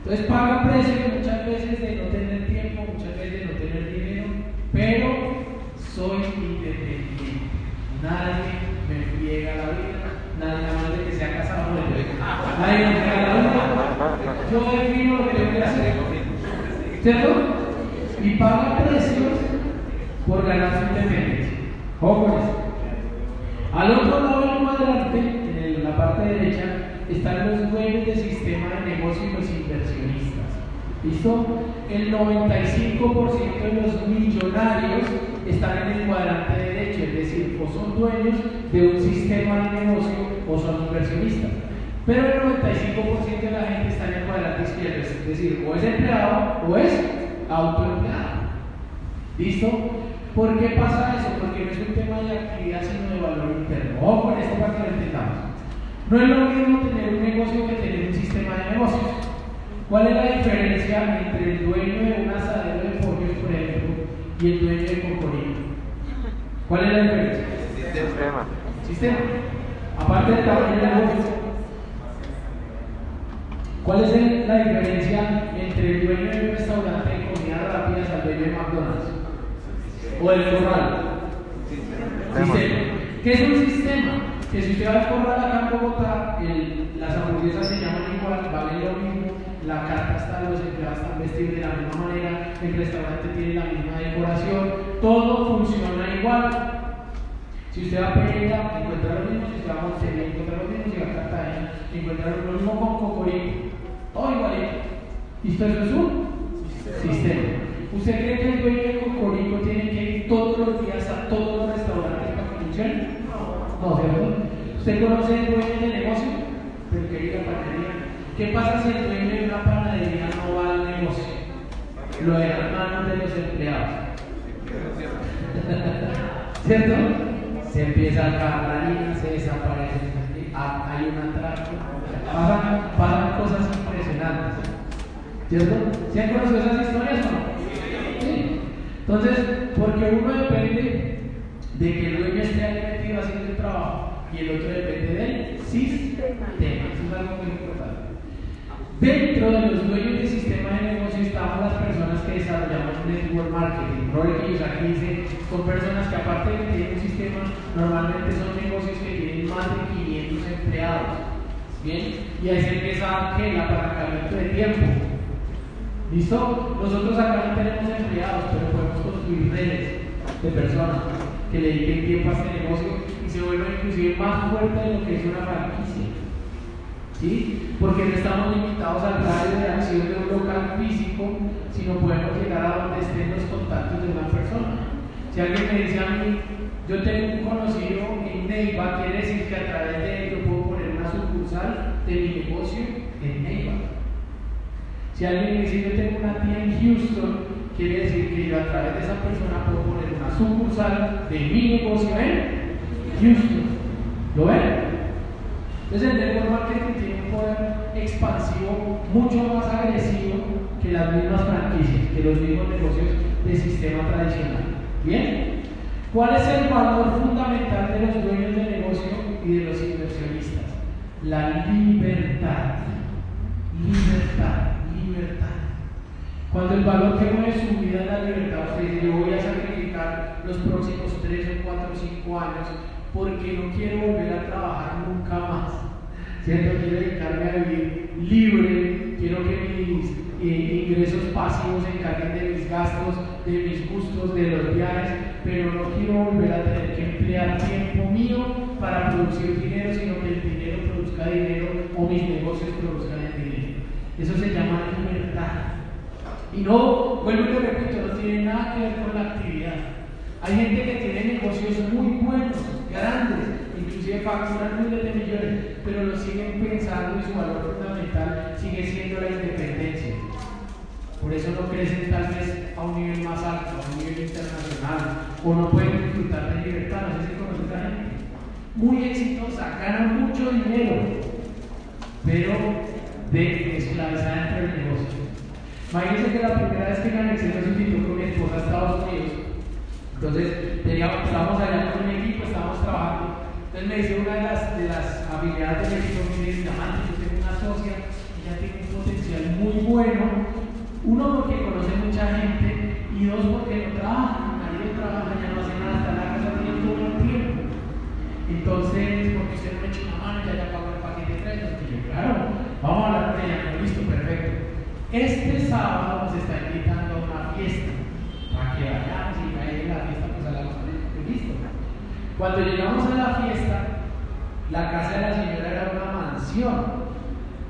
Entonces paga precio muchas veces de no tener tiempo, muchas veces de no tener dinero, pero soy independiente. Nadie me friega la vida, nadie más de que sea casado, nadie me friega la vida. Yo defino lo que tengo que hacer. ¿Cierto? Y paga precios por ganar su independencia. Eso. Al otro lado del cuadrante, en la parte derecha, están los dueños sistema de negocio y los inversionistas. ¿Listo? El 95% de los millonarios están en el cuadrante derecho, es decir, o son dueños de un sistema de negocio o son inversionistas. Pero el 95% de la gente está en el cuadrante izquierdo, es decir, o es empleado o es autoempleado. ¿Listo? ¿Por qué pasa eso? Porque no es un tema de actividad, sino de valor interno. Ojo con esto para lo entendamos. No es lo mismo tener un negocio que tener un sistema de negocios. ¿Cuál es la diferencia entre el dueño de un asadero de pollos, por ejemplo, y el dueño de Cocorino? ¿Cuál es la diferencia? Sistema. Sistema. Aparte del tamaño del negocio. ¿Cuál es el- la diferencia entre el dueño de un restaurante de comida rápida al dueño de McDonald's? ¿O del corral? Sistema. ¿Qué es un sistema? Que si usted va al corral acá en Bogotá, el- las hamburguesas se llaman igual, valen lo mismo, la carta está, los empleados están vestidos de la misma manera, el restaurante tiene la misma decoración, todo funciona igual. Si usted va a Pereira, encuentra lo mismo, si usted va a Montevideo, encuentra lo mismo, si va a Cartagena, encuentra lo mismo con Cocorico, todo igualito. ¿Listo? Eso es un sistema. ¿Usted cree que el dueño de Cocorico tiene que ir todos los días a todos los restaurantes para que funcione? No, ¿cierto? ¿Usted conoce el dueño de negocio? Peluquería, panadería. ¿Qué pasa si el dueño de una panadería no va al negocio? Lo dejan manos de los empleados. (laughs) ¿Cierto? Se empieza a cargar y se desaparece. Hay un atraco. Pasan, pasan cosas impresionantes. ¿Cierto? ¿Se han conocido esas historias o no? Sí. Entonces, porque uno depende de que el dueño esté ahí metido haciendo el trabajo y el otro depende del sistema. Eso es algo muy importante. Dentro de los dueños del sistema de negocio estamos las personas que desarrollamos network marketing. Robert Kiyosaki aquí dice, son personas que aparte de que tienen un sistema, normalmente son negocios que tienen más de 500 empleados. ¿Bien? Y ahí se empieza el apalancamiento de tiempo. ¿Listo? Nosotros acá no tenemos empleados, pero podemos construir redes de personas que le dediquen tiempo a este negocio se vuelvan inclusive más fuerte de lo que es una franquicia. ¿Sí? Porque no estamos limitados al radio de acción de un local físico, sino podemos llegar a donde estén los contactos de una persona. Si alguien me dice a mí, yo tengo un conocido en Neiva, quiere decir que a través de él yo puedo poner una sucursal de mi negocio en Neiva. Si alguien me dice, yo tengo una tía en Houston, quiere decir que yo a través de esa persona puedo poner una sucursal de mi negocio en ¿Lo ven? Entonces el network marketing tiene un poder expansivo mucho más agresivo que las mismas franquicias, que los mismos negocios de sistema tradicional. ¿Bien? ¿Cuál es el valor fundamental de los dueños de negocio y de los inversionistas? La libertad. Libertad, libertad. Cuando el valor que mueve su vida es la libertad, usted dice, yo voy a sacrificar los próximos 3 o 4 o 5 años porque no quiero volver a trabajar nunca más. ¿Cierto? Quiero dedicarme a vivir libre, quiero que mis eh, ingresos pasivos se encarguen de mis gastos, de mis gustos, de los viajes, pero no quiero volver a tener que emplear tiempo mío para producir dinero, sino que el dinero produzca dinero o mis negocios produzcan el dinero. Eso se llama libertad. Y no, vuelvo y repito, no tiene nada que ver con la actividad. Hay gente que tiene negocios muy buenos, grandes, inclusive facturan miles de millones, pero lo siguen pensando y su valor fundamental sigue siendo la independencia. Por eso no crecen tal vez a un nivel más alto, a un nivel internacional, o no pueden disfrutar de libertad. No sé si conocen a gente. Muy exitosa, ganan mucho dinero, pero de esclavizada dentro del negocio. Imagínense que la primera vez que gané se me sustituyó con mi esposa a Estados Unidos. Entonces, teníamos, estábamos allá con un equipo, estábamos trabajando. Entonces me dice una de las, de habilidades del equipo, me dice, yo tengo una socia, ella tiene un potencial muy bueno. Uno, porque conoce mucha gente, y dos, porque no trabaja. Mi marido trabaja, ya no hace nada, en la casa, tiene todo el tiempo. Entonces, porque usted no me echa una mano, ya ya pagó el paquete de tres. Entonces, yo, claro, vamos a hablar con ella, listo, perfecto. Este sábado nos está invitando a una fiesta, para que vayamos y pues. Cuando llegamos a la fiesta, la casa de la señora era una mansión.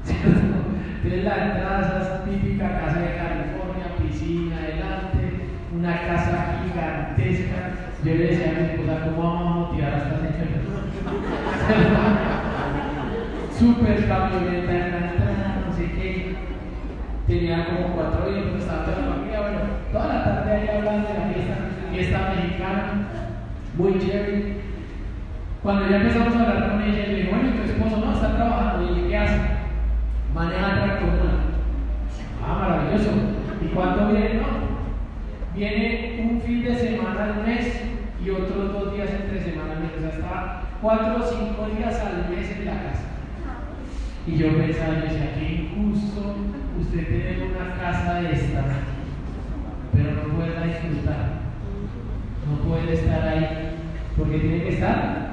(laughs) Entonces la entrada esa típica casa de California, piscina adelante, una casa gigantesca. Yo le decía a mi esposa, ¿cómo vamos a motivar a esta señora? (laughs) Super camioneta en la entrada. Tenía como cuatro hijos, estaba toda la familia, bueno, toda la tarde ahí hablando de la fiesta, fiesta mexicana, muy chévere. Cuando ya empezamos a hablar con ella, le dije, bueno, ¿y tu esposo no está trabajando? Y ¿qué hace? Maneja tractomula. Ah, maravilloso. ¿Y cuándo viene? No. Viene un fin de semana al mes y otros dos días entre semana al mes. O sea, está cuatro o cinco días al mes en la casa. Y yo pensaba, yo decía, qué injusto usted tener una casa de estas, pero no puede disfrutar. No puede estar ahí, porque tiene que estar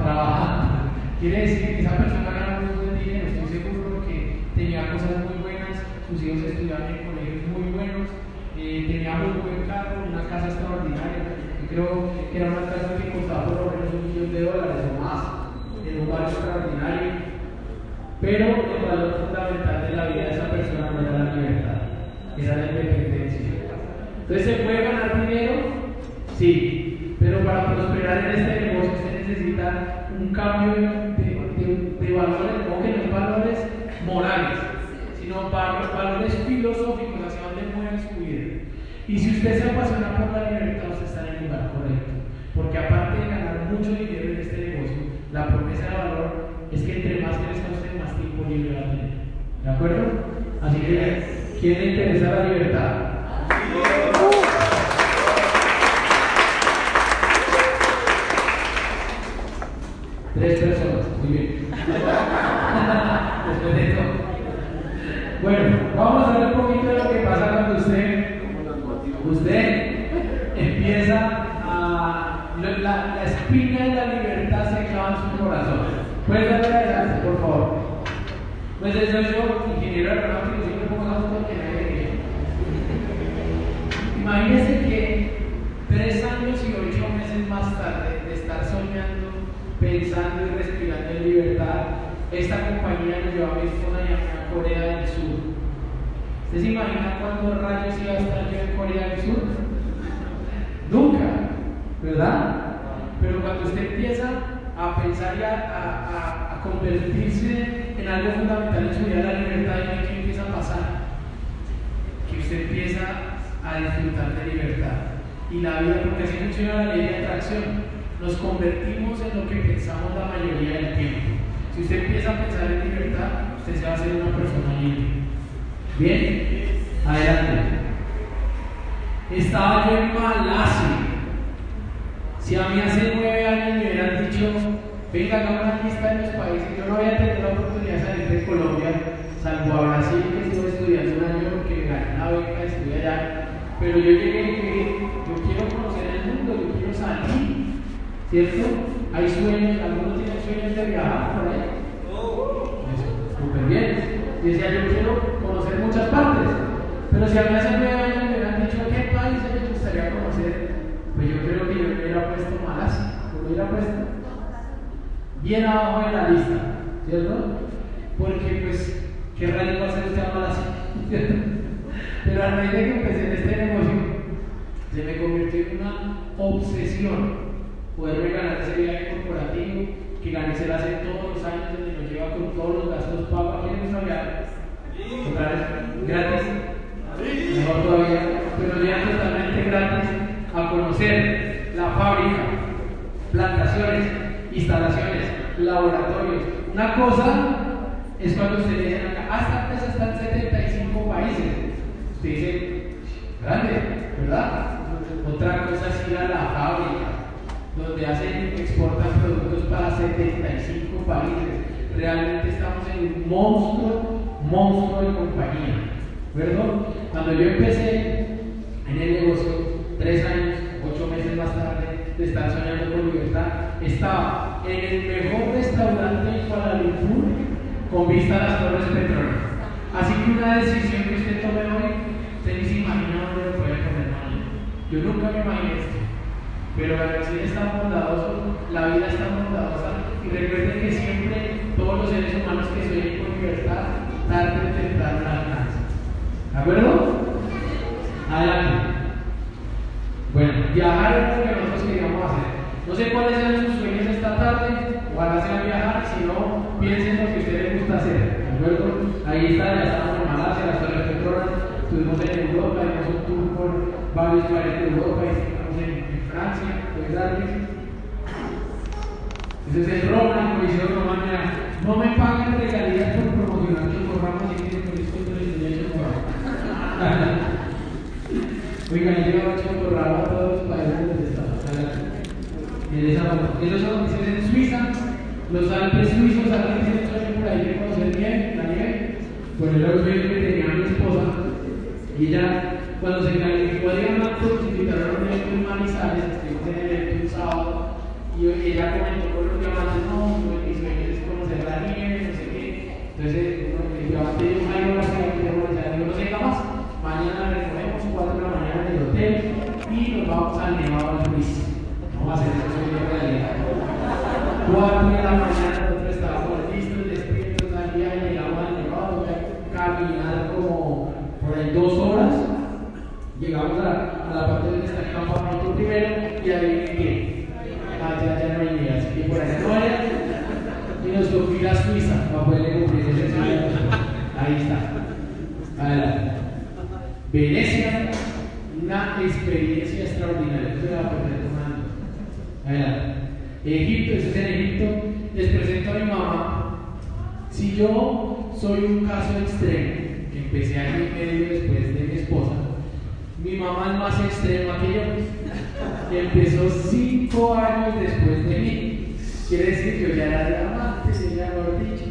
trabajando. Quiere decir que esa persona gana muy buen dinero, estoy seguro que tenía cosas muy buenas, sus hijos estudiaban en colegios muy buenos, eh, tenía muy buen carro, una casa extraordinaria. Yo creo que era una casa que costaba por lo menos un millón de dólares o más, en un barrio extraordinario. Pero el valor fundamental de la vida de esa persona no era la libertad era la independencia. Entonces, ¿se puede ganar dinero? Sí, pero para prosperar en este negocio se necesita un cambio de, valores, o que no es valores morales, sino valores filosóficos hacia dónde mueve su vida. Y si usted se apasiona por la libertad, usted está en el lugar correcto. Porque aparte de ganar mucho dinero en este negocio, la promesa de valor es que entre más crezca usted, más tiempo libre va a. ¿De acuerdo? Así que, ¿quién le interesa la libertad? Tres personas, muy bien. Después de todo. Bueno, vamos a ver un poquito de lo que pasa cuando usted, usted empieza a. La, la espina de la libertad se clava en su corazón. ¿Puedes darle adelante, por favor? Yo, ingeniero aeronáutico, pongo la foto que nadie Imagínense que tres años y ocho meses más tarde de estar soñando pensando y respirando en libertad, esta compañía nos llevó a Boston y a Corea del Sur. ¿Usted se imagina cuántos rayos iba a estar yo en Corea del Sur? Nunca, ¿verdad? Pero cuando usted empieza a pensar y a, a, convertirse en algo disfrutar de libertad. Y la vida, porque así funciona la ley de atracción nos convertimos en lo que pensamos la mayoría del tiempo. Si usted empieza a pensar en libertad, usted se va a hacer una persona libre. Bien, adelante. Estaba yo en Malasia. Si a mí hace nueve años me hubieran dicho, venga, hagamos una lista de los países, yo no voy a tener la oportunidad de salir de Colombia, salvo a Brasil, que estuve estudiando un año porque gané una beca de estudio allá. Pero yo llegué y dije, yo quiero conocer el mundo, yo quiero salir. ¿Cierto? Hay sueños, algunos tienen sueños de viajar por ahí. Eso, súper bien. Y decía, yo quiero conocer muchas partes. Pero si a mí hace nueve años me hubieran dicho qué país me gustaría conocer, pues yo creo que yo me hubiera puesto Malasia. ¿Lo hubiera puesto? Bien abajo de la lista, ¿cierto? Porque, pues, ¿qué rayos va a hacer usted a Malasia? (laughs) Pero a raíz de que empecé este negocio, se me convirtió en una obsesión poder ganar ese viaje corporativo, que Ganicel hace todos los años, donde nos lleva con todos los gastos pagos. ¿Quieren viajar? ¿Otra vez? ¿Gratis? Mejor todavía. Pero nos llevan totalmente gratis a conocer la fábrica, plantaciones, instalaciones, laboratorios. Una cosa es cuando ustedes dicen acá, hasta empresa está en 75 países. Usted dice, grande, ¿verdad? Otra cosa es ir a la fábrica, donde hacen, exportan productos para 75 países. Realmente estamos en un monstruo, monstruo de compañía. ¿Verdad? Cuando yo empecé en el negocio, tres años, ocho meses más tarde, de estar soñando con libertad, estaba en el mejor restaurante en Kuala con vista a las torres petroleras. Así que una decisión que usted tome hoy, usted ni se imagina dónde lo puede comer mañana. Yo nunca me imaginé esto. Pero la vida está bondadoso, la vida está bondadosa y recuerden que siempre todos los seres humanos que sueñan con libertad, tarde o temprano la alcanzan. ¿De acuerdo? Adelante. Bueno, viajar es lo que nosotros queríamos hacer. No sé cuáles sean sus sueños esta tarde, ojalá sea viajar, si no, piensen lo que a ustedes les gusta hacer. ¿De acuerdo? Ahí está, ya estamos en Malasia, las Torres Petronas, estuvimos en Europa, hicimos un tour por varios países de Europa y Francia, puedes darle. Ese es el Roma, como dice Romana, no me paguen regalías por promocionar tu programa si tienen por esto que les (laughs) voy a Oigan, yo he hecho programa a todos los países donde estamos. Esos son en Suiza, los Alpes suizos, alguien sueño por ahí de conocer bien la nieve. Bueno, era sueño que tenía mi esposa y ella cuando se calificó diamante, se invitaron a un evento en Manizales, estuvimos en el evento un sábado, y ella comentó con los diamantes, no, mi sueño es conocer la nieve, no sé qué. Entonces, el diamante dijo, ay, si no queremos yo no sé qué más, mañana recogemos 4 de la mañana en el hotel y nos vamos al Nevado Luis. Vamos a hacer eso sueño realidad. 4 de la mañana la parte donde está el campamento primero y ahí que allá ya no hay ni así que por allá no hay. Y nos tocó ir a Suiza para poder cumplir ese sueño. Ahí está. Adelante. Venecia, una experiencia extraordinaria. Esto la Adelante. Egipto, eso es en Egipto. Les presento a mi mamá. Si yo soy un caso extremo, que empecé año y medio después de mi esposa, mi mamá es más extrema que yo. Y empezó cinco años después de mí. Quiere decir que yo ya era diamante, ya lo dicho.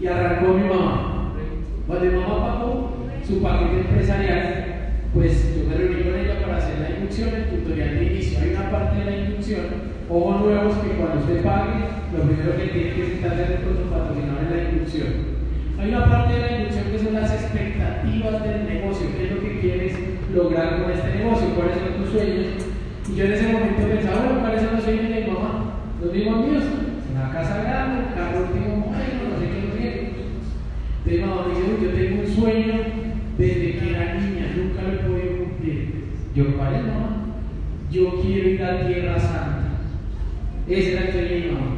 Y arrancó mi mamá. Cuando mi mamá pagó su paquete empresarial, pues yo me reuní con ella para hacer la inducción, el tutorial de inicio. Hay una parte de la inducción, ojos nuevos, que cuando usted pague, lo primero que tiene que hacer con su patrocinador es la inducción. Hay una parte de la inducción que son las expectativas del negocio, qué es lo que quieres lograr con este negocio, cuáles son tus sueños. Y yo en ese momento pensaba, bueno, ¿cuáles son los sueños de mi mamá? Los mismos míos, una casa grande, un carro último modelo, no sé qué lo quiero. Entonces mamá me dice, yo tengo un sueño desde que era niña, nunca lo he podido cumplir. Yo, ¿cuál es mamá? Yo quiero ir a Tierra Santa. Ese era el sueño de mi mamá.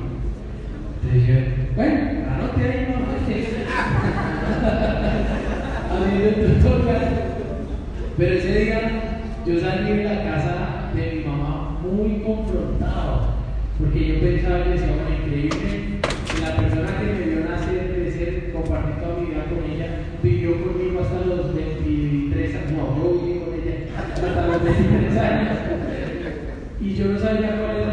Entonces yo, bueno, anote ahí mamá. Pero ese día yo salí de la casa de mi mamá muy confrontado, porque yo pensaba que decía, bueno, increíble, la persona que me vio nacer, crecer, compartir toda mi vida con ella, vivió conmigo hasta los 23 años, no, yo viví con ella hasta los 23 años, y yo no sabía cuál era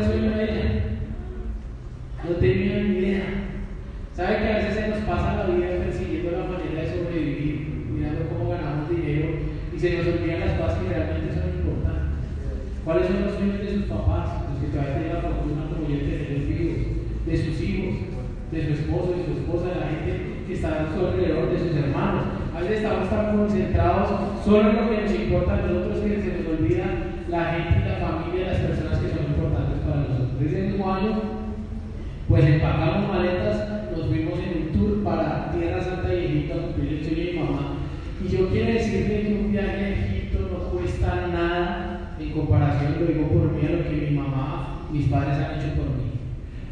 papás, los que todavía tienen la fortuna como yo de tener vivos, de sus hijos, de su esposo, de su esposa, de la gente que está a su alrededor, de sus hermanos? A veces estamos tan concentrados solo en lo que nos importa a nosotros que se nos olvida la gente la familia, las personas que son importantes para nosotros. El mismo año, pues empacamos maletas nos fuimos en un tour para Tierra Santa y Egipto a cumplir el sueño de mi mamá. Y yo quiero decirle que un viaje en comparación, lo digo por mí, a lo que mi mamá, mis padres han hecho por mí.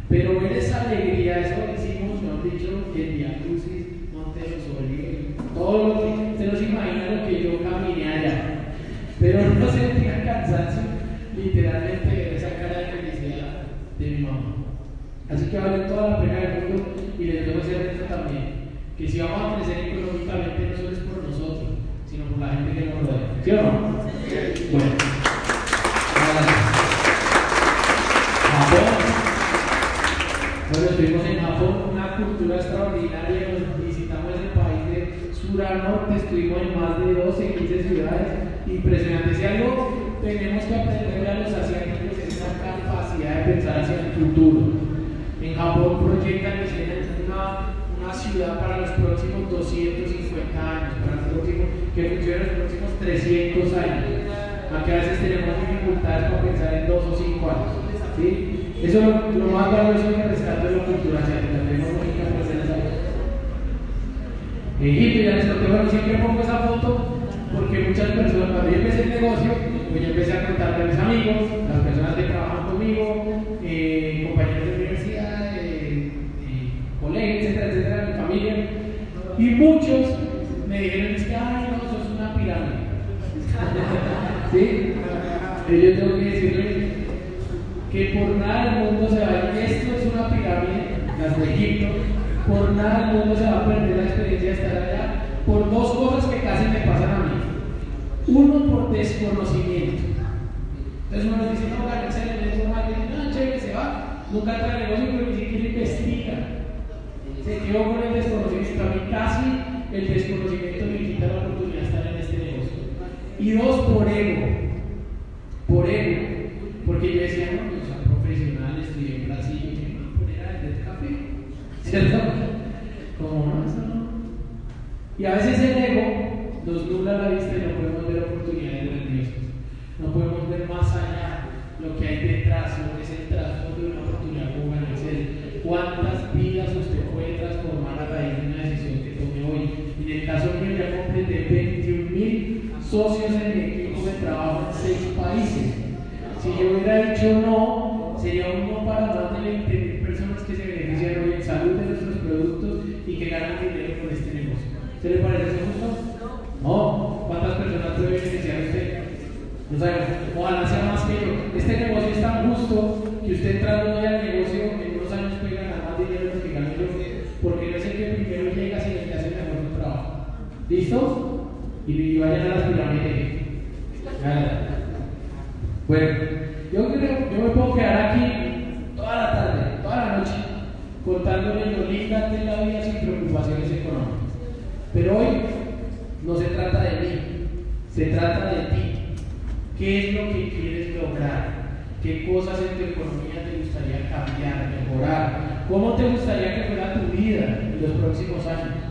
Pero ver esa alegría, eso lo hicimos, me han dicho, que el Via Crucis, Monte de los Olivos, todo lo que, se imagina lo que yo caminé allá. Pero no sentía cansancio, literalmente, ver esa cara de felicidad de mi mamá. Así que vale toda la pena del mundo y les debo decir esto también, que si vamos a crecer económicamente no solo es por nosotros, sino por la gente que nos rodea. ¿Sí o no? Bueno. Japón. Bueno, estuvimos en Japón, una cultura extraordinaria, nos visitamos ese país de sur a norte, estuvimos en más de 12, 15 ciudades, impresionante. Si algo tenemos que aprender a los asiáticos es esa capacidad de pensar hacia el futuro en Japón proyectan una, una ciudad para los próximos 250 años, para los próximos, que funcione los próximos 300 años. Aunque a veces tenemos dificultades para pensar en dos o cinco años. ¿sí? Eso es lo, lo más valioso que rescato de la cultura asiática. Tenemos Egipto, ya les conté, bueno, siempre pongo esa foto porque muchas personas, cuando yo empecé el negocio, pues yo empecé a contarle a mis amigos, las personas que trabajan conmigo, eh, compañeros de etcétera, etcétera, mi familia. Y muchos me dijeron, es que, ay, no, eso es una pirámide. (laughs) ¿Sí? Pero yo tengo que decirle que por nada el mundo se va a esto es una pirámide, las de Egipto, por nada el mundo se va a perder la experiencia de estar allá, por dos cosas que casi me pasan a mí. Uno, por desconocimiento. Entonces uno dice, no, la se le no, no, chévere, se va, nunca trae negocio, pero ni siquiera investiga se quedó con el desconocimiento. A mí casi el desconocimiento me quita la oportunidad de estar en este negocio. Y dos, por ego. Por ego. Porque yo decía, no, yo soy profesional, estudié en Brasil, y me voy a poner a vender café. (laughs) ¿Cierto? Como no, eso no. Y a veces el ego nos nubla la vista y no podemos ver oportunidades grandiosas. No podemos ver más allá lo que hay detrás, lo que es el trasfondo de una oportunidad como ganarse. ¿Cuántas vidas usted transformar a raíz de una decisión que tome hoy. En el caso mío ya completé 21 mil socios en mi equipo de trabajo en seis países. Si yo hubiera dicho no, sería un no para más de 20 personas que se benefician hoy en salud de nuestros productos y que ganan dinero con este negocio. ¿Se le parece justo? No. ¿Cuántas personas puede beneficiar usted? No sabemos. Ojalá sea más que yo. Este negocio es tan justo que usted entrando hoy al negocio en unos años puede ganar más dinero que gano yo, porque no es el que primero llega, sino el que hace mejor su trabajo. ¿Listo? Y, vayan a las pirámides. Bueno, yo creo, yo me puedo quedar aquí toda la tarde, toda la noche, contándole lo linda que es la vida sin preocupaciones económicas. Pero hoy no se trata de mí, se trata de ti. ¿Qué es lo que quieres lograr? ¿Qué cosas en tu economía te gustaría cambiar, mejorar? ¿Cómo te gustaría que fuera tu vida en los próximos años?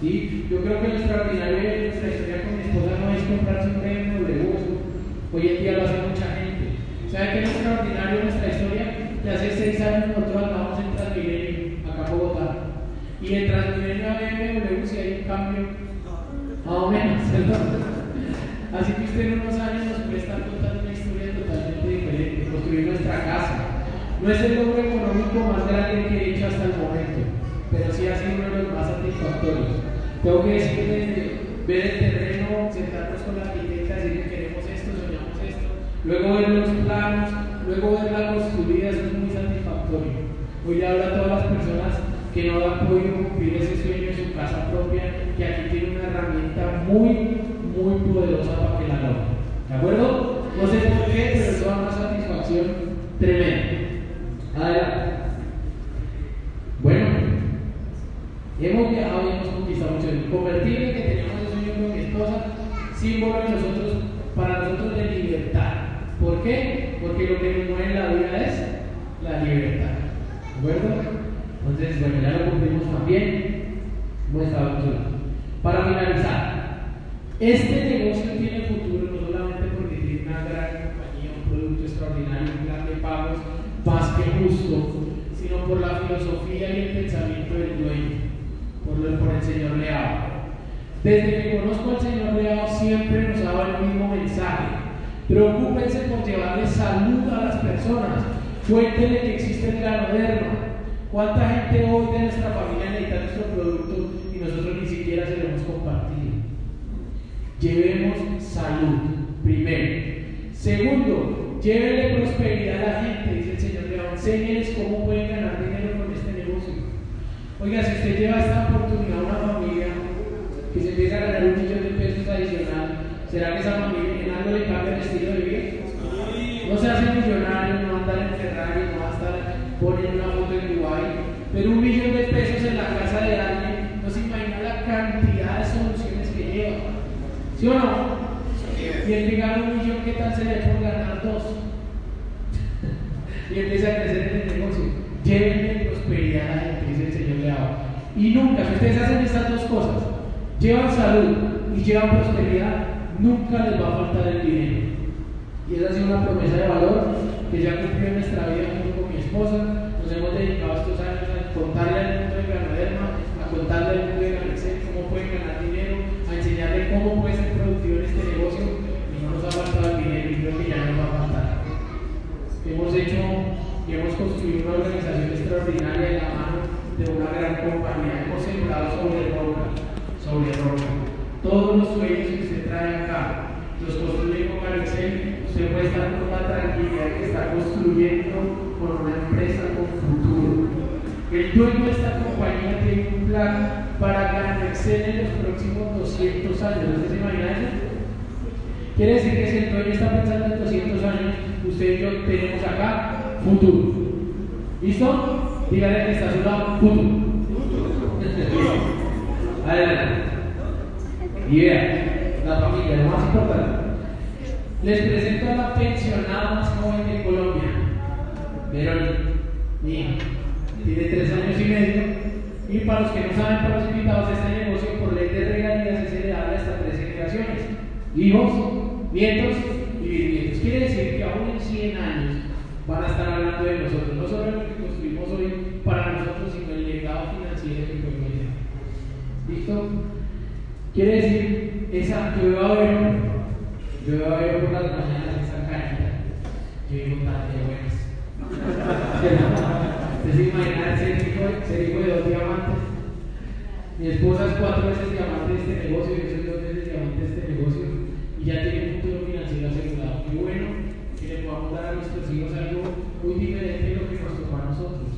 ¿Sí? Yo creo que lo extraordinario de nuestra historia con mi esposa no es comprarse un BMW, hoy en día lo hace mucha gente. ¿Sabe qué es extraordinario de nuestra historia? Que hace seis años nosotros andamos en Transmilenio, acá en Bogotá. Y en Transmilenio a BMW si hay un cambio, más o menos, (laughs) Así que usted en unos años nos puede estar contando una historia totalmente diferente, construir nuestra casa. No es el logro económico más grande que he hecho hasta el momento, pero sí ha sido uno de los más satisfactorios. Tengo que decir que ver el terreno, sentarnos con la arquitecta, decir que queremos esto, soñamos esto, luego ver los planos, luego ver la construida, eso es muy satisfactorio. Hoy le hablo a todas las personas que no han podido cumplir ese sueño en su casa propia, que aquí tiene una herramienta muy muy poderosa para que la logre. ¿De acuerdo? No sé por qué, pero eso da una satisfacción tremenda. Adelante. Bueno, hemos viajado y hemos conquistado mucho. El convertible que teníamos ese sueño con símbolo de nosotros, para nosotros de libertad. ¿Por qué? Porque lo que nos mueve en la vida es la libertad. ¿De acuerdo? Entonces, bueno, ya lo cumplimos también. Hemos estado Para finalizar, este negocio tiene futuro no solamente porque tiene una gran compañía, un producto extraordinario, un plan de pagos más que justo, sino por la filosofía y el pensamiento del por, el señor Leao. Desde que conozco al señor Leao siempre nos ha dado el mismo mensaje. Preocúpense por llevarle salud a las personas. Cuéntenle que existe el ganoderma. ¿Cuánta gente hoy de nuestra familia necesita nuestro producto y nosotros ni siquiera se lo hemos compartido? Llevemos salud, primero. Segundo, llévele prosperidad a la gente, dice el Señor. Le enséñeles cómo pueden ganar dinero. Oiga, si usted lleva esta oportunidad a una familia que se empieza a ganar un millón de pesos adicional, ¿será que esa familia en algo le cambia el estilo de vida? No se hace millonario, no anda en Ferrari, no va a estar poniendo una foto en Dubai, pero un millón de pesos en la casa de alguien, no se imagina la cantidad de soluciones que lleva. ¿Sí o no? Y el que gana un millón, ¿qué tal se le por ganar dos? (laughs) y empieza a crecer en el negocio. Llévenle Y nunca, si ustedes hacen estas dos cosas, llevan salud y llevan prosperidad, nunca les va a faltar el dinero. Y esa ha sido una promesa de valor que ya cumplió en nuestra vida junto con mi esposa. Nos hemos dedicado estos años a contarle al mundo de Ganaderma, a contarle al mundo de Ganexel cómo pueden ganar dinero, a enseñarle cómo puede ser productivo en este negocio y no nos ha faltado el dinero y creo que ya no va a faltar. Hemos hecho y hemos construido una organización extraordinaria de la mano de una gran compañía. Hemos sembrado sobre roca, sobre roca. Todos los sueños que usted trae acá, los construye con Excel, usted puede con la tranquilidad que está construyendo con una empresa con futuro. El dueño de esta compañía tiene un plan para ganar en los próximos 200 años. ¿Usted se imagina eso? Quiere decir que si el dueño está pensando en 200 años, usted y yo tenemos acá futuro. ¿Listo? Dígale que está a su lado, futuro. Adelante. Y vea, la familia, lo más importante. Les presento a la pensionada más joven de Colombia, Verónica. tiene tres años y medio y para los que no saben, para los invitados, este negocio por ley de regalías es heredable hasta tres generaciones. Hijos, nietos y bisnietos. Quiere decir que aún en 100 años van a estar hablando de nosotros, no solo lo que construimos hoy para nosotros, sino el legado financiero que podemos ¿Listo? Quiere decir, esa, yo veo a ver Yo veo por las mañanas esa canita. Yo digo, tan de buenas. (laughs) ¿Ustedes se imaginan ser ser hijo de dos diamantes? Mi esposa es cuatro veces diamante de este negocio, yo soy dos veces diamante de este negocio y ya tiene un futuro financiero asegurado. Qué bueno que le podamos dar a nuestros hijos algo muy diferente de lo que nos tocó a nosotros.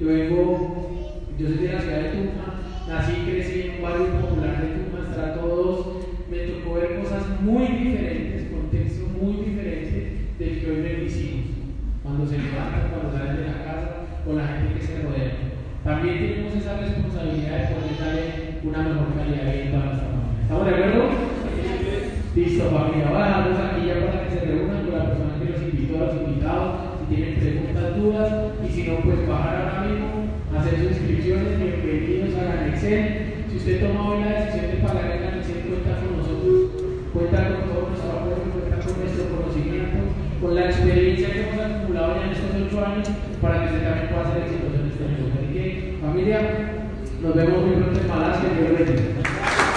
Yo vengo, yo soy de la ciudad de Tunja, nací y crecí en un barrio popular de Tunja, hasta todos, me tocó ver cosas muy diferentes, contextos muy diferentes del que hoy hijos, cuando se levantan, cuando salen de la casa, con la gente que se rodea. También tenemos esa responsabilidad de poder darle una mejor calidad de vida a nuestra familia. ¿Estamos de acuerdo? Listo, familia. Dejamos aquí ya para que se reúnan con la persona a los invitados, si tienen preguntas, dudas, y si no, pues bajar ahora mismo, hacer sus inscripciones, bienvenidos a Excel. Si usted toma hoy la decisión de pagar en Excel, cuenta con nosotros, cuenta con todo nuestro apoyo, cuenta con nuestro conocimiento, con la experiencia que hemos acumulado ya en estos ocho años, para que usted también pueda ser exitoso en este negocio. Así que, familia, nos vemos muy pronto en. Dios bendiga.